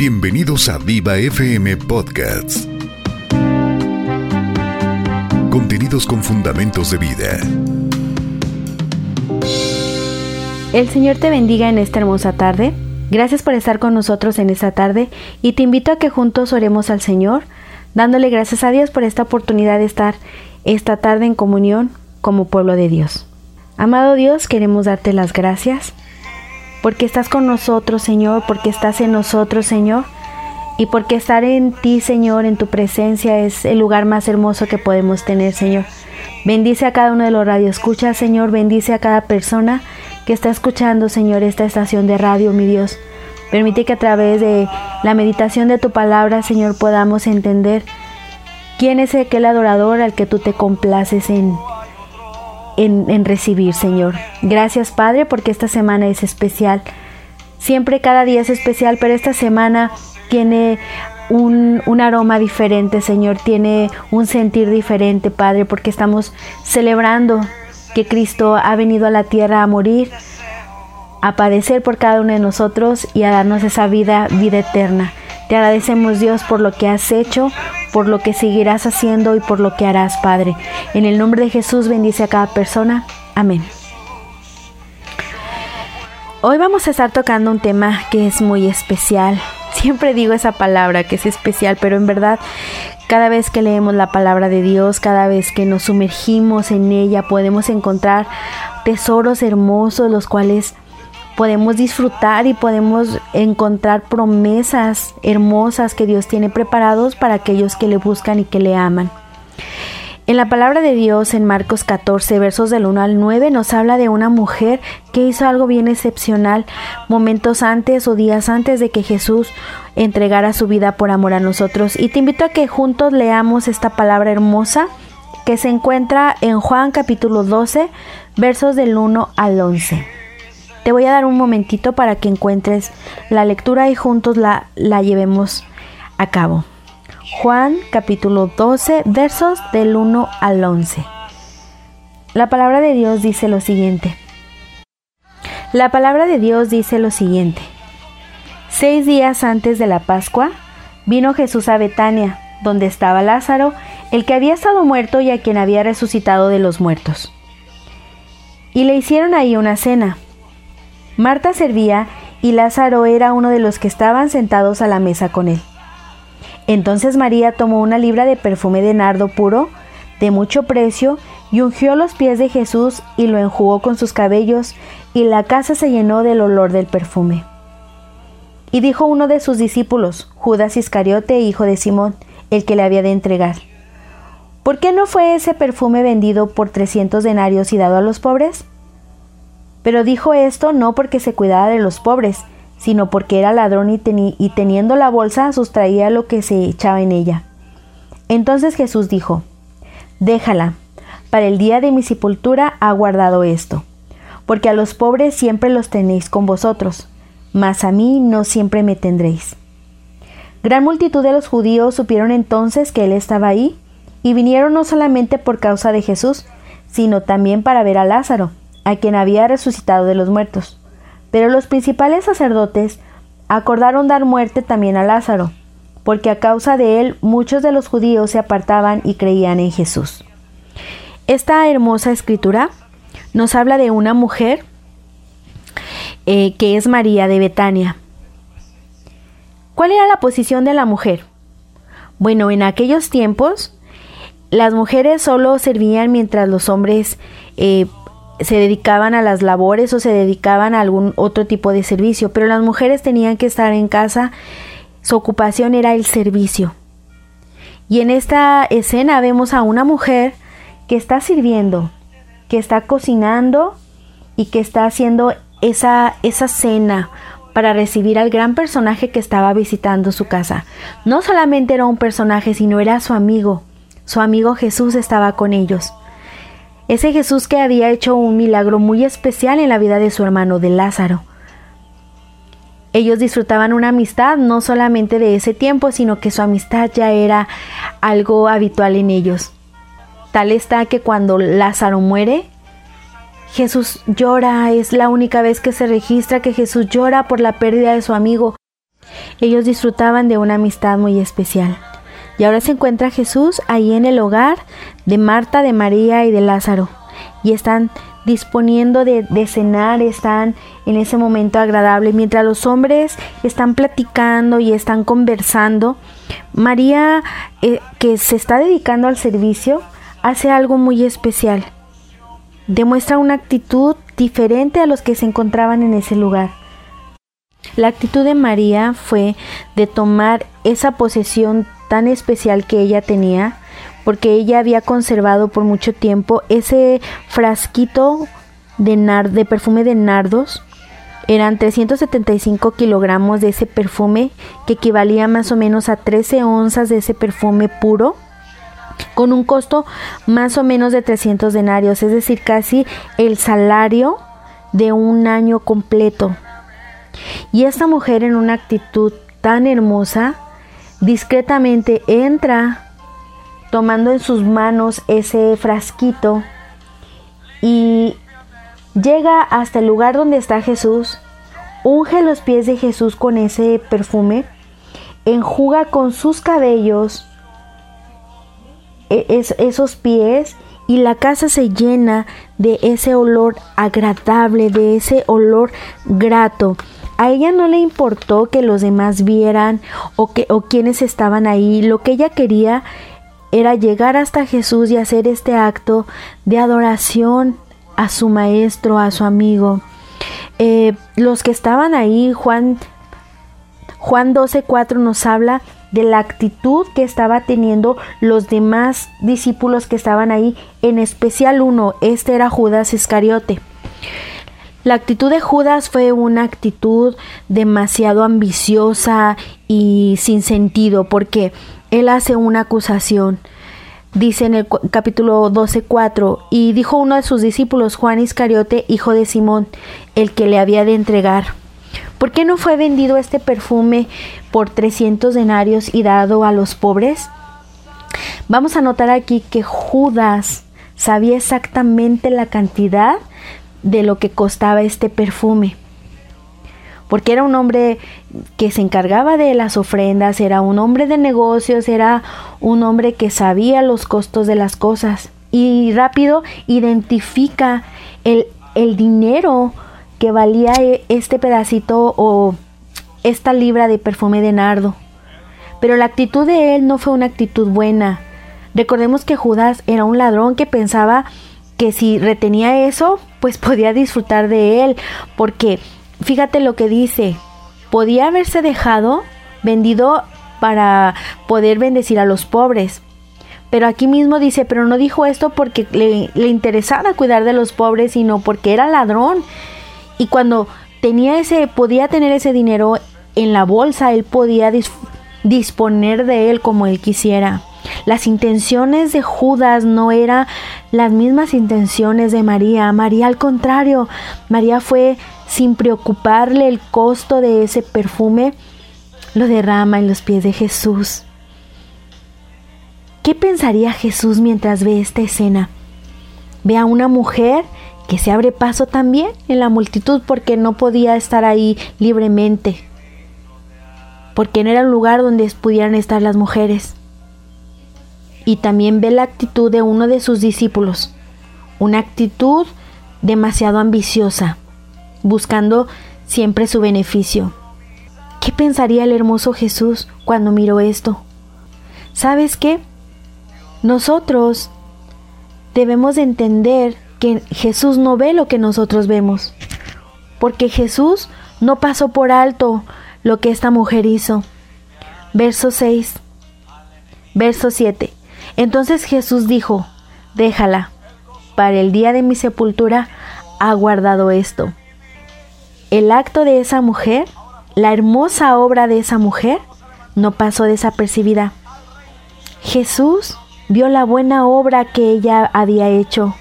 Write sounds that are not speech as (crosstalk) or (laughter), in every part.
Bienvenidos a Viva FM Podcasts. Contenidos con fundamentos de vida. El Señor te bendiga en esta hermosa tarde. Gracias por estar con nosotros en esta tarde y te invito a que juntos oremos al Señor, dándole gracias a Dios por esta oportunidad de estar esta tarde en comunión como pueblo de Dios. Amado Dios, queremos darte las gracias porque estás con nosotros, Señor, porque estás en nosotros, Señor, y porque estar en ti, Señor, en tu presencia es el lugar más hermoso que podemos tener, Señor. Bendice a cada uno de los radioescuchas, Señor, bendice a cada persona que está escuchando, Señor, esta estación de radio, mi Dios. Permite que a través de la meditación de tu palabra, Señor, podamos entender quién es aquel adorador al que tú te complaces en, en, recibir, Señor. Gracias, Padre, porque esta semana es especial. Siempre cada día es especial, pero esta semana tiene un, un, aroma diferente, Señor, tiene un sentir diferente, Padre, porque estamos celebrando que Cristo ha venido a la tierra a morir, a padecer por cada uno de nosotros y a darnos esa vida, vida eterna. Te agradecemos Dios por lo que has hecho, por lo que seguirás haciendo y por lo que harás, Padre. En el nombre de Jesús bendice a cada persona. Amén. Hoy vamos a estar tocando un tema que es muy especial. (laughs) Siempre digo esa palabra que es especial, pero en verdad cada vez que leemos la palabra de Dios, cada vez que nos sumergimos en ella, podemos encontrar tesoros hermosos, los cuales podemos disfrutar y podemos encontrar promesas hermosas que Dios tiene preparados para aquellos que le buscan y que le aman. En la palabra de Dios en Marcos 14, versos del 1 al 9, nos habla de una mujer que hizo algo bien excepcional momentos antes o días antes de que Jesús entregara su vida por amor a nosotros. Y te invito a que juntos leamos esta palabra hermosa que se encuentra en Juan capítulo 12, versos del 1 al 11. Te voy a dar un momentito para que encuentres la lectura y juntos la, la llevemos a cabo. Juan capítulo 12 versos del 1 al 11. La palabra de Dios dice lo siguiente. La palabra de Dios dice lo siguiente. Seis días antes de la Pascua, vino Jesús a Betania, donde estaba Lázaro, el que había estado muerto y a quien había resucitado de los muertos. Y le hicieron ahí una cena. Marta servía y Lázaro era uno de los que estaban sentados a la mesa con él. Entonces María tomó una libra de perfume de nardo puro, de mucho precio, y ungió los pies de Jesús y lo enjugó con sus cabellos, y la casa se llenó del olor del perfume. Y dijo uno de sus discípulos, Judas Iscariote, hijo de Simón, el que le había de entregar, ¿por qué no fue ese perfume vendido por trescientos denarios y dado a los pobres? Pero dijo esto no porque se cuidaba de los pobres, sino porque era ladrón y, y, teniendo la bolsa sustraía lo que se echaba en ella. Entonces Jesús dijo, Déjala, para el día de mi sepultura ha guardado esto, porque a los pobres siempre los tenéis con vosotros, mas a mí no siempre me tendréis. Gran multitud de los judíos supieron entonces que él estaba ahí, y vinieron no solamente por causa de Jesús, sino también para ver a Lázaro, a quien había resucitado de los muertos. Pero los principales sacerdotes acordaron dar muerte también a Lázaro, porque a causa de él muchos de los judíos se apartaban y creían en Jesús. Esta hermosa escritura nos habla de una mujer eh, que es María de Betania. ¿Cuál era la posición de la mujer? Bueno, en aquellos tiempos las mujeres solo servían mientras los hombres eh, se dedicaban a las labores o se dedicaban a algún otro tipo de servicio, pero las mujeres tenían que estar en casa, su ocupación era el servicio. Y en esta escena vemos a una mujer que está sirviendo, que está cocinando y que está haciendo esa, esa cena para recibir al gran personaje que estaba visitando su casa. No solamente era un personaje, sino era su amigo. Su amigo Jesús estaba con ellos. Ese Jesús que había hecho un milagro muy especial en la vida de su hermano de Lázaro. Ellos disfrutaban una amistad no solamente de ese tiempo, sino que su amistad ya era algo habitual en ellos. Tal está que cuando Lázaro muere, Jesús llora, es la única vez que se registra que Jesús llora por la pérdida de su amigo. Ellos disfrutaban de una amistad muy especial. Y ahora se encuentra Jesús ahí en el hogar de Marta, de María y de Lázaro. Y están disponiendo de, cenar, están en ese momento agradable. Mientras los hombres están platicando y están conversando, María, eh, que se está dedicando al servicio, hace algo muy especial. Demuestra una actitud diferente a los que se encontraban en ese lugar. La actitud de María fue de tomar esa posesión tan especial que ella tenía, porque ella había conservado por mucho tiempo ese frasquito de, de perfume de nardos. Eran 375 kilogramos de ese perfume, que equivalía más o menos a 13 onzas de ese perfume puro, con un costo más o menos de 300 denarios, es decir, casi el salario de un año completo. Y esta mujer en una actitud tan hermosa, discretamente entra tomando en sus manos ese frasquito y llega hasta el lugar donde está Jesús, unge los pies de Jesús con ese perfume, enjuga con sus cabellos e-, esos pies y la casa se llena de ese olor agradable, de ese olor grato. A ella no le importó que los demás vieran o que o quienes estaban ahí. Lo que ella quería era llegar hasta Jesús y hacer este acto de adoración a su maestro, a su amigo. Eh, los que estaban ahí, Juan, Juan 12:4 nos habla de la actitud que estaba teniendo los demás discípulos que estaban ahí, en especial uno, este era Judas Iscariote. La actitud de Judas fue una actitud demasiado ambiciosa y sin sentido porque él hace una acusación. Dice en el capítulo 12:4, y dijo uno de sus discípulos, Juan Iscariote, hijo de Simón, el que le había de entregar. ¿Por qué no fue vendido este perfume por 300 denarios y dado a los pobres? Vamos a notar aquí que Judas sabía exactamente la cantidad de lo que costaba este perfume. Porque era un hombre que se encargaba de las ofrendas, era un hombre de negocios, era un hombre que sabía los costos de las cosas y rápido identifica el, el dinero que valía e, este pedacito o esta libra de perfume de nardo. Pero la actitud de él no fue una actitud buena. Recordemos que Judas era un ladrón que pensaba que si retenía eso, pues (laughs) podía disfrutar de él, porque fíjate lo que dice, podía haberse dejado vendido para poder bendecir a los pobres. Pero aquí mismo dice, pero no dijo esto porque le, le interesaba cuidar de los pobres, sino porque era ladrón. Y cuando tenía ese, podía tener ese dinero en la bolsa, él podía disponer de él como él quisiera. Las intenciones de Judas no eran las mismas intenciones de María. María al contrario, María fue sin preocuparle el costo de ese perfume, lo derrama en los pies de Jesús. ¿Qué pensaría Jesús mientras ve esta escena? Ve a una mujer que se abre paso también en la multitud porque no podía estar ahí libremente, porque no era un lugar donde pudieran estar las mujeres y también ve la actitud de uno de sus discípulos, una actitud demasiado ambiciosa, buscando siempre su beneficio. ¿Qué pensaría el hermoso Jesús cuando miró esto? ¿Sabes qué? Nosotros debemos entender que Jesús no ve lo que nosotros vemos, porque Jesús no pasó por alto lo que esta mujer hizo. Verso 6. Verso 7. Entonces Jesús dijo, déjala, para el día de mi sepultura ha guardado esto. El acto de esa mujer, la hermosa obra de esa mujer, no pasó desapercibida. Jesús vio la buena obra que ella había hecho.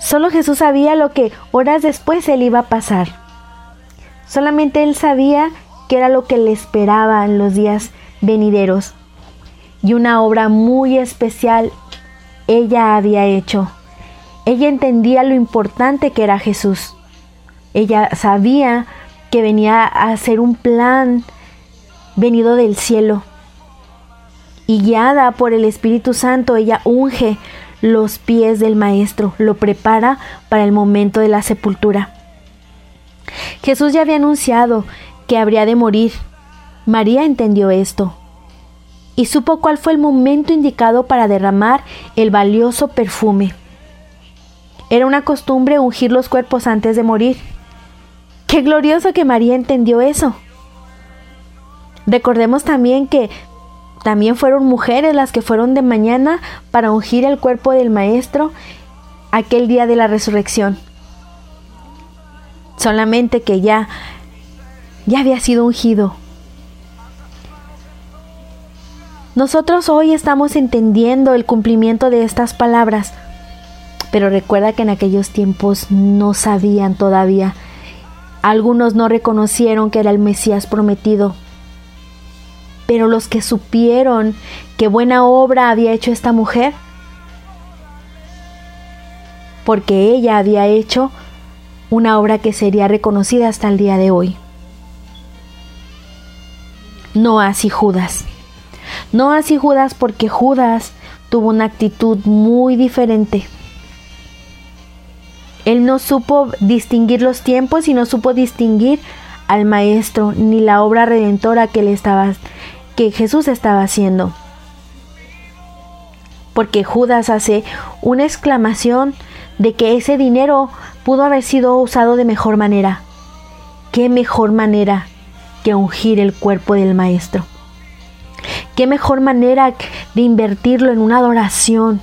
Solo Jesús sabía lo que horas después él iba a pasar. Solamente él sabía que era lo que le esperaba en los días venideros y una obra muy especial ella había hecho. Ella entendía lo importante que era Jesús. Ella sabía que venía a hacer un plan venido del cielo. Y guiada por el Espíritu Santo, ella unge los pies del Maestro, lo prepara para el momento de la sepultura. Jesús ya había anunciado que habría de morir. María entendió esto y supo cuál fue el momento indicado para derramar el valioso perfume. Era una costumbre ungir los cuerpos antes de morir. Qué glorioso que María entendió eso. Recordemos también que también fueron mujeres las que fueron de mañana para ungir el cuerpo del Maestro aquel día de la resurrección. Solamente que ya ya había sido ungido. Nosotros hoy estamos entendiendo el cumplimiento de estas palabras, pero recuerda que en aquellos tiempos no sabían todavía. Algunos no reconocieron que era el Mesías prometido. Pero los que supieron qué buena obra había hecho esta mujer, porque ella había hecho una obra que sería reconocida hasta el día de hoy. No así Judas. No así Judas porque Judas tuvo una actitud muy diferente. Él no supo distinguir los tiempos y no supo distinguir al maestro ni la obra redentora que que Jesús estaba haciendo. Porque Judas hace una exclamación de que ese dinero pudo haber sido usado de mejor manera. ¿Qué mejor manera que ungir el cuerpo del maestro? ¿Qué mejor manera de invertirlo en una adoración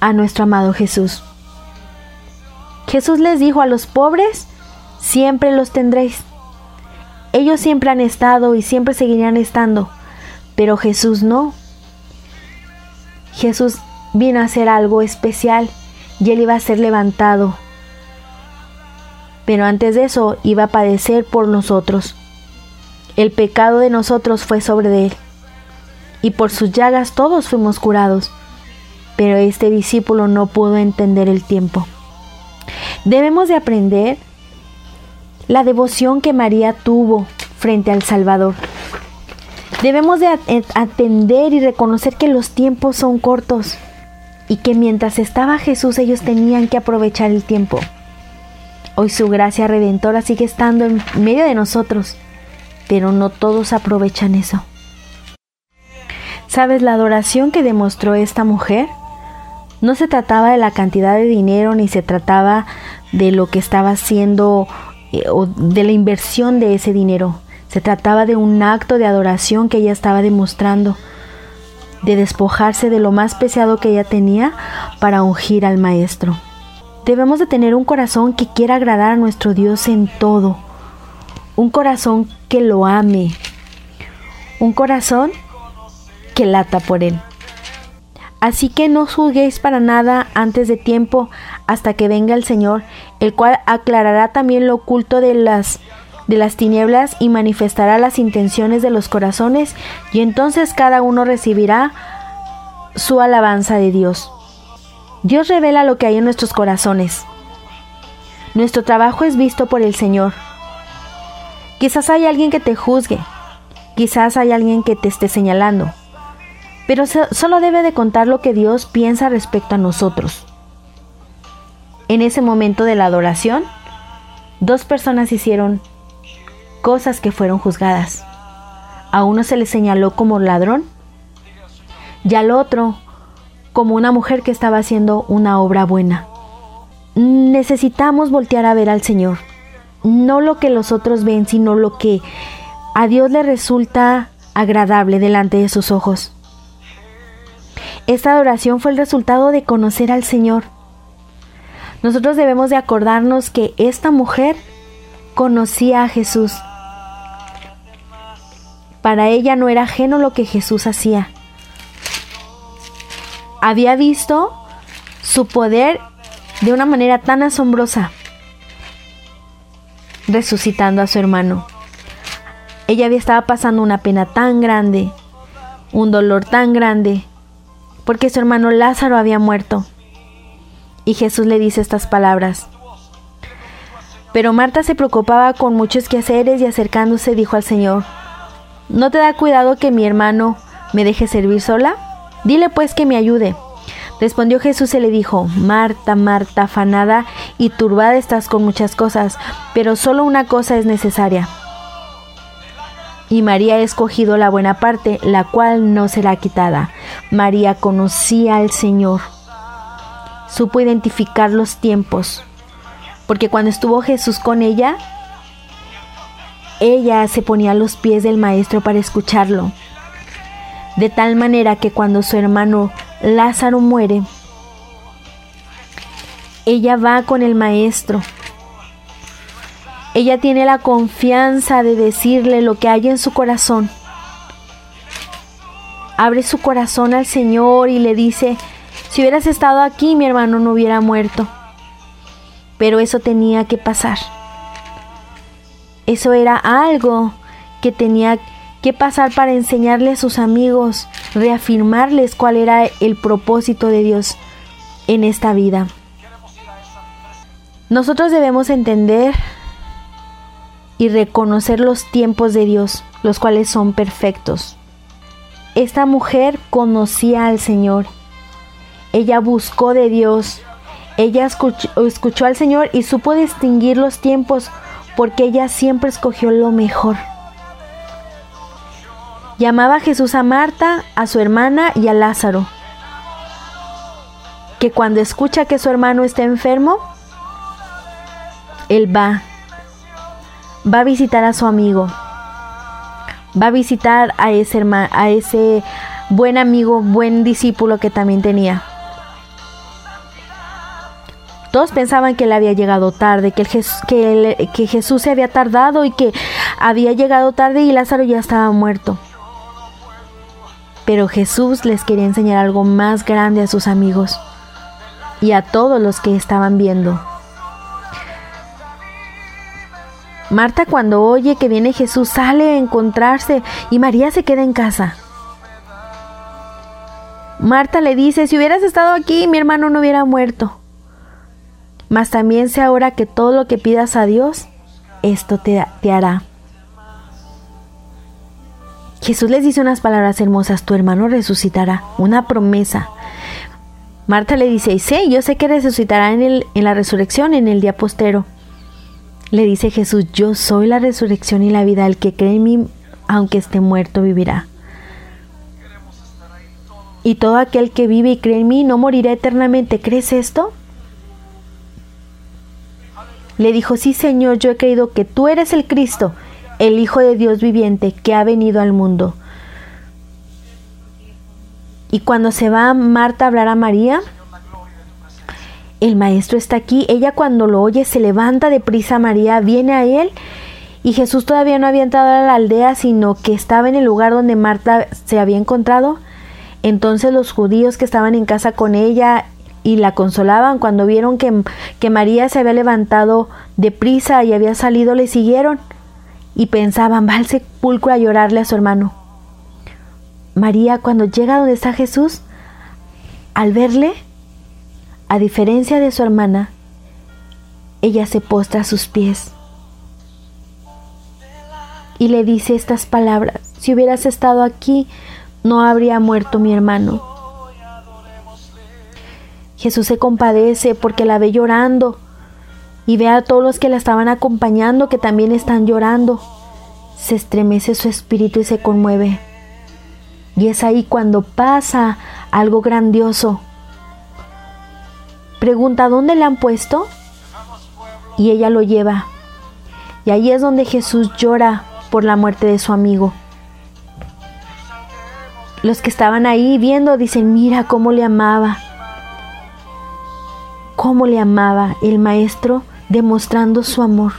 a nuestro amado Jesús? Jesús les dijo a los pobres, siempre los tendréis. Ellos siempre han estado y siempre seguirán estando, pero Jesús no. Jesús vino a hacer algo especial y él iba a ser levantado. Pero antes de eso iba a padecer por nosotros. El pecado de nosotros fue sobre él, y por sus llagas todos fuimos curados. Pero este discípulo no pudo entender el tiempo. Debemos de aprender la devoción que María tuvo frente al Salvador. Debemos de atender y reconocer que los tiempos son cortos y que mientras estaba Jesús ellos tenían que aprovechar el tiempo. Hoy su gracia redentora sigue estando en medio de nosotros pero no todos aprovechan eso. ¿Sabes la adoración que demostró esta mujer? No se trataba de la cantidad de dinero ni se trataba de lo que estaba haciendo eh, o de la inversión de ese dinero. Se trataba de un acto de adoración que ella estaba demostrando, de despojarse de lo más preciado que ella tenía para ungir al Maestro. Debemos de tener un corazón que quiera agradar a nuestro Dios en todo un corazón que lo ame, un corazón que lata por él. Así que no juzguéis para nada antes de tiempo hasta que venga el Señor, el cual aclarará también lo oculto de las de las tinieblas y manifestará las intenciones de los corazones, y entonces cada uno recibirá su alabanza de Dios. Dios revela lo que hay en nuestros corazones. Nuestro trabajo es visto por el Señor. Quizás hay alguien que te juzgue, quizás hay alguien que te esté señalando, pero solo debe de contar lo que Dios piensa respecto a nosotros. En ese momento de la adoración, dos personas hicieron cosas que fueron juzgadas. A uno se le señaló como ladrón y al otro como una mujer que estaba haciendo una obra buena. Necesitamos voltear a ver al Señor no lo que los otros ven, sino lo que a Dios le resulta agradable delante de sus ojos. Esta adoración fue el resultado de conocer al Señor. Nosotros debemos de acordarnos que esta mujer conocía a Jesús. Para ella no era ajeno lo que Jesús hacía. Había visto su poder de una manera tan asombrosa resucitando a su hermano. Ella había estado pasando una pena tan grande, un dolor tan grande, porque su hermano Lázaro había muerto. Y Jesús le dice estas palabras. Pero Marta se preocupaba con muchos quehaceres y acercándose dijo al Señor, ¿no te da cuidado que mi hermano me deje servir sola? Dile pues que me ayude. Respondió Jesús y le dijo, Marta, Marta, afanada y turbada estás con muchas cosas, pero solo una cosa es necesaria. Y María ha escogido la buena parte, la cual no será quitada. María conocía al Señor, supo identificar los tiempos, porque cuando estuvo Jesús con ella, ella se ponía a los pies del Maestro para escucharlo, de tal manera que cuando su hermano Lázaro muere, ella va con el Maestro. Ella tiene la confianza de decirle lo que hay en su corazón. Abre su corazón al Señor y le dice, si hubieras estado aquí mi hermano no hubiera muerto pero eso tenía que pasar. Eso era algo que tenía que pasar para enseñarle a sus amigos, reafirmarles cuál era el propósito de Dios en esta vida. Nosotros debemos entender y reconocer los tiempos de Dios, los cuales son perfectos. Esta mujer conocía al Señor. Ella buscó de Dios ella escuchó, al Señor y supo distinguir los tiempos porque ella siempre escogió lo mejor. Llamaba Jesús a Marta, a su hermana y a Lázaro, que cuando escucha que su hermano está enfermo, él va, va a visitar a su amigo, va a visitar a ese, a ese buen amigo, buen discípulo que también tenía. Todos pensaban que él había llegado tarde, que Jesús se había tardado y que había llegado tarde y Lázaro ya estaba muerto. Pero Jesús les quería enseñar algo más grande a sus amigos y a todos los que estaban viendo. Marta cuando oye que viene Jesús sale a encontrarse y María se queda en casa. Marta le dice, si hubieras estado aquí mi hermano no hubiera muerto mas también sé ahora que todo lo que pidas a Dios, esto te, te hará. Jesús les dice unas palabras hermosas, tu hermano resucitará, una promesa. Marta le dice, sí, yo sé que resucitará en, el, en la resurrección, en el día postero. Le dice Jesús, yo soy la resurrección y la vida, el que cree en mí, aunque esté muerto, vivirá. Y todo aquel que vive y cree en mí no morirá eternamente. ¿Crees esto? Le dijo, sí Señor, yo he creído que tú eres el Cristo, el Hijo de Dios viviente que ha venido al mundo. Y cuando se va Marta a hablar a María, el maestro está aquí. Ella cuando lo oye se levanta deprisa María, viene a él y Jesús todavía no había entrado a la aldea, sino que estaba en el lugar donde Marta se había encontrado. Entonces los judíos que estaban en casa con ella y la consolaban cuando vieron que, que María se había levantado deprisa y había salido, le siguieron y pensaban, va al sepulcro a llorarle a su hermano. María cuando llega donde está Jesús, al verle, a diferencia de su hermana, ella se postra a sus pies y le dice estas palabras, si hubieras estado aquí, no habría muerto mi hermano. Jesús se compadece porque la ve llorando y ve a todos los que la estaban acompañando que también están llorando. Se estremece su espíritu y se conmueve. Y es ahí cuando pasa algo grandioso. Pregunta, ¿dónde la han puesto? Y ella lo lleva. Y ahí es donde Jesús llora por la muerte de su amigo. Los que estaban ahí viendo dicen, mira cómo le amaba cómo le amaba el maestro demostrando su amor.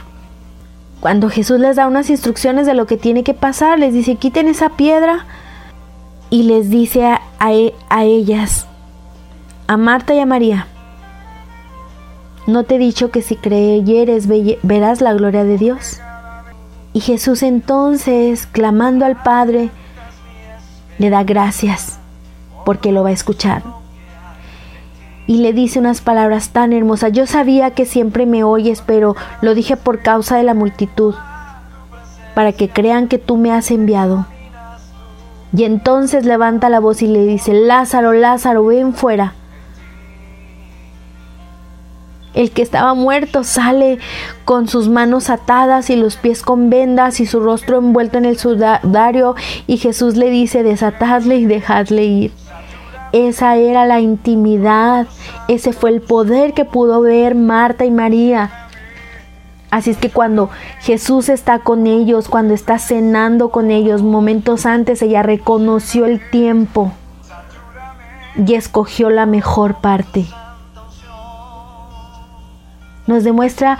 Cuando Jesús les da unas instrucciones de lo que tiene que pasar, les dice, quiten esa piedra y les dice a, e, ellas, a Marta y a María, ¿no te he dicho que si creyeres verás la gloria de Dios? Y Jesús entonces, clamando al Padre, le da gracias porque lo va a escuchar. Y le dice unas palabras tan hermosas. Yo sabía que siempre me oyes, pero lo dije por causa de la multitud, para que crean que tú me has enviado. Y entonces levanta la voz y le dice, Lázaro, Lázaro, ven fuera. El que estaba muerto sale con sus manos atadas y los pies con vendas y su rostro envuelto en el sudario y Jesús le dice, desatadle y dejadle ir. Esa era la intimidad, ese fue el poder que pudo ver Marta y María. Así es que cuando Jesús está con ellos, cuando está cenando con ellos, momentos antes ella reconoció el tiempo y escogió la mejor parte. Nos demuestra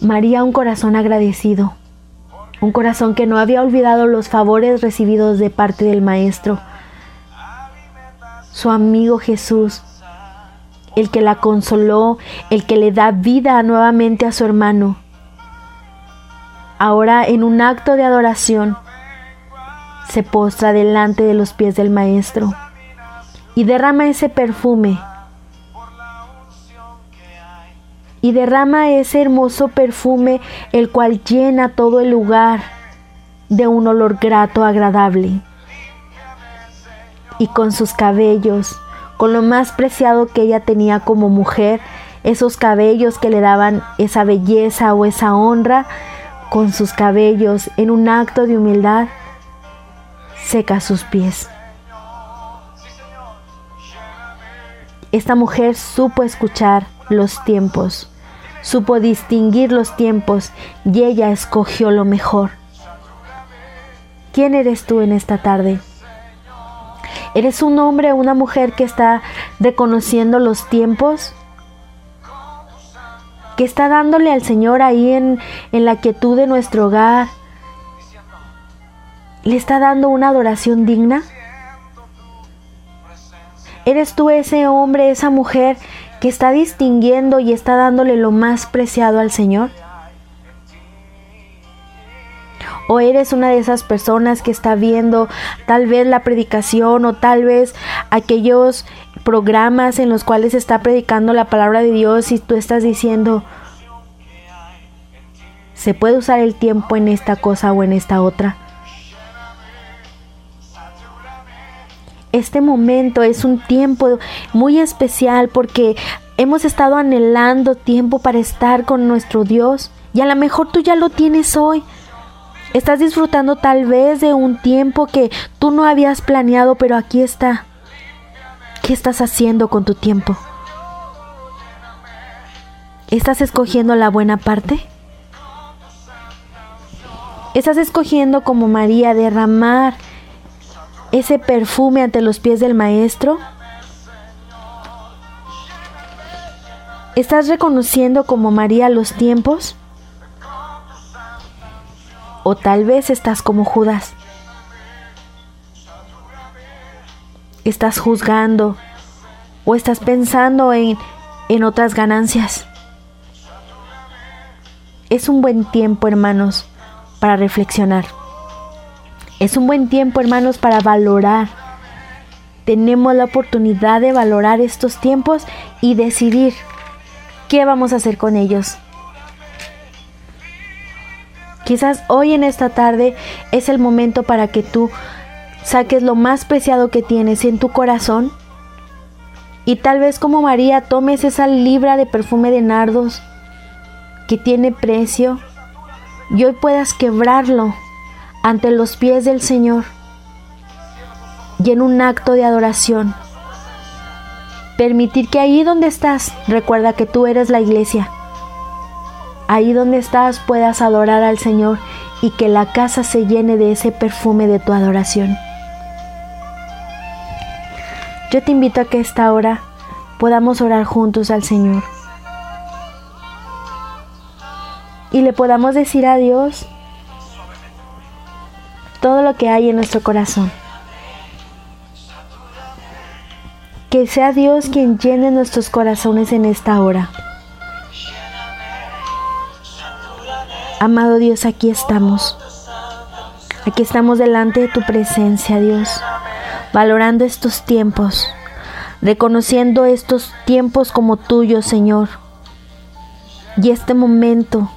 María un corazón agradecido, un corazón que no había olvidado los favores recibidos de parte del Maestro su amigo Jesús, el que la consoló, el que le da vida nuevamente a su hermano. Ahora en un acto de adoración se postra delante de los pies del Maestro y derrama ese perfume y derrama ese hermoso perfume el cual llena todo el lugar de un olor grato, agradable y con sus cabellos, con lo más preciado que ella tenía como mujer, esos cabellos que le daban esa belleza o esa honra, con sus cabellos en un acto de humildad, seca sus pies. Esta mujer supo escuchar los tiempos, supo distinguir los tiempos y ella escogió lo mejor. ¿Quién eres tú en esta tarde? ¿Eres un hombre una mujer que está reconociendo los tiempos? ¿Que está dándole al Señor ahí en, en la quietud de nuestro hogar? ¿Le está dando una adoración digna? ¿Eres tú ese hombre, esa mujer que está distinguiendo y está dándole lo más preciado al Señor? O eres una de esas personas que está viendo tal vez la predicación o tal vez aquellos programas en los cuales está predicando la palabra de Dios y tú estás diciendo, se puede usar el tiempo en esta cosa o en esta otra. Este momento es un tiempo muy especial porque hemos estado anhelando tiempo para estar con nuestro Dios y a lo mejor tú ya lo tienes hoy. Estás disfrutando tal vez de un tiempo que tú no habías planeado, pero aquí está. ¿Qué estás haciendo con tu tiempo? ¿Estás escogiendo la buena parte? ¿Estás escogiendo como María derramar ese perfume ante los pies del Maestro? ¿Estás reconociendo como María los tiempos? O tal vez estás como Judas. Estás juzgando o estás pensando en, en otras ganancias. Es un buen tiempo, hermanos, para reflexionar. Es un buen tiempo, hermanos, para valorar. Tenemos la oportunidad de valorar estos tiempos y decidir qué vamos a hacer con ellos. Quizás hoy en esta tarde es el momento para que tú saques lo más preciado que tienes en tu corazón y tal vez como María tomes esa libra de perfume de nardos que tiene precio y hoy puedas quebrarlo ante los pies del Señor y en un acto de adoración. Permitir que ahí donde estás, recuerda que tú eres la iglesia ahí donde estás puedas adorar al Señor y que la casa se llene de ese perfume de tu adoración. Yo te invito a que esta hora podamos orar juntos al Señor y le podamos decir a Dios todo lo que hay en nuestro corazón. Que sea Dios quien llene nuestros corazones en esta hora. Amado Dios, aquí estamos. Aquí estamos delante de tu presencia, Dios, valorando estos tiempos, reconociendo estos tiempos como tuyos, Señor. Y este momento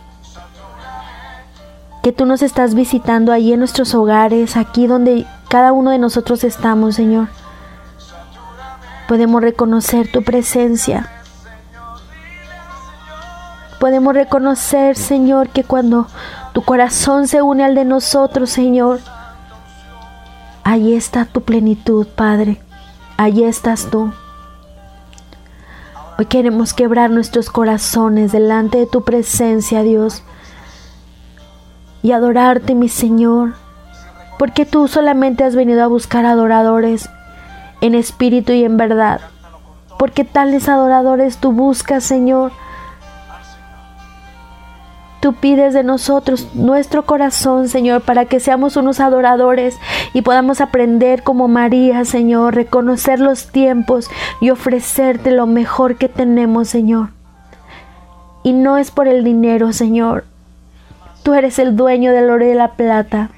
que tú nos estás visitando ahí en nuestros hogares, aquí donde cada uno de nosotros estamos, Señor. Podemos reconocer tu presencia. Podemos reconocer, Señor, que cuando tu corazón se une al de nosotros, Señor, ahí está tu plenitud, Padre. Allí estás tú. Hoy queremos quebrar nuestros corazones delante de tu presencia, Dios, y adorarte, mi Señor, porque tú solamente has venido a buscar adoradores en espíritu y en verdad, porque tales adoradores tú buscas, Señor. Tú pides de nosotros nuestro corazón, Señor, para que seamos unos adoradores y podamos aprender como María, Señor, reconocer los tiempos y ofrecerte lo mejor que tenemos, Señor. Y no es por el dinero, Señor. Tú eres el dueño del oro y de la plata.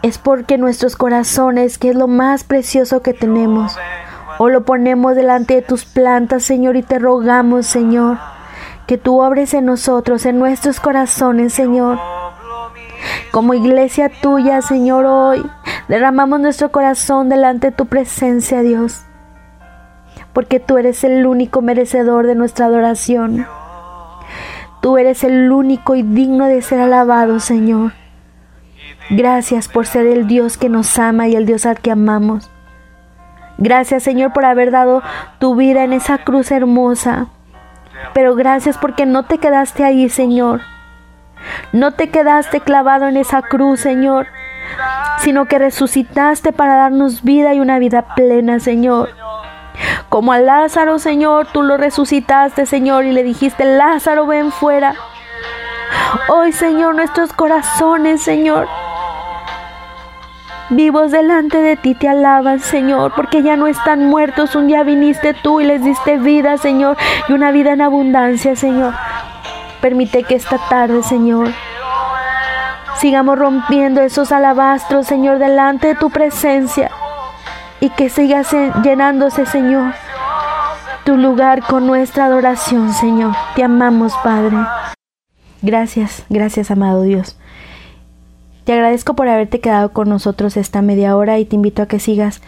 Es porque nuestros corazones, que es lo más precioso que tenemos, o lo ponemos delante de tus plantas, Señor, y te rogamos, Señor que tú obres en nosotros, en nuestros corazones, Señor. Como iglesia tuya, Señor, hoy derramamos nuestro corazón delante de tu presencia, Dios, porque tú eres el único merecedor de nuestra adoración. Tú eres el único y digno de ser alabado, Señor. Gracias por ser el Dios que nos ama y el Dios al que amamos. Gracias, Señor, por haber dado tu vida en esa cruz hermosa pero gracias porque no te quedaste ahí, Señor. No te quedaste clavado en esa cruz, Señor, sino que resucitaste para darnos vida y una vida plena, Señor. Como a Lázaro, Señor, tú lo resucitaste, Señor, y le dijiste, Lázaro, ven fuera. Hoy, Señor, nuestros corazones, Señor, vivos delante de ti te alaban, Señor, porque ya no están muertos. Un día viniste tú y les diste vida, Señor, y una vida en abundancia, Señor. Permite que esta tarde, Señor, sigamos rompiendo esos alabastros, Señor, delante de tu presencia y que sigas llenándose, Señor, tu lugar con nuestra adoración, Señor. Te amamos, Padre. Gracias, gracias, amado Dios. Te agradezco por haberte quedado con nosotros esta media hora y te invito a que sigas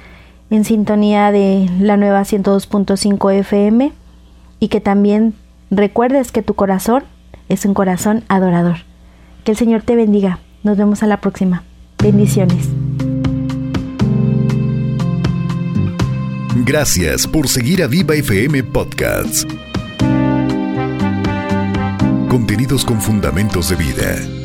en sintonía de la nueva 102.5 FM y que también recuerdes que tu corazón es un corazón adorador. Que el Señor te bendiga. Nos vemos a la próxima. Bendiciones. Gracias por seguir a Viva FM Podcasts. Contenidos con fundamentos de vida.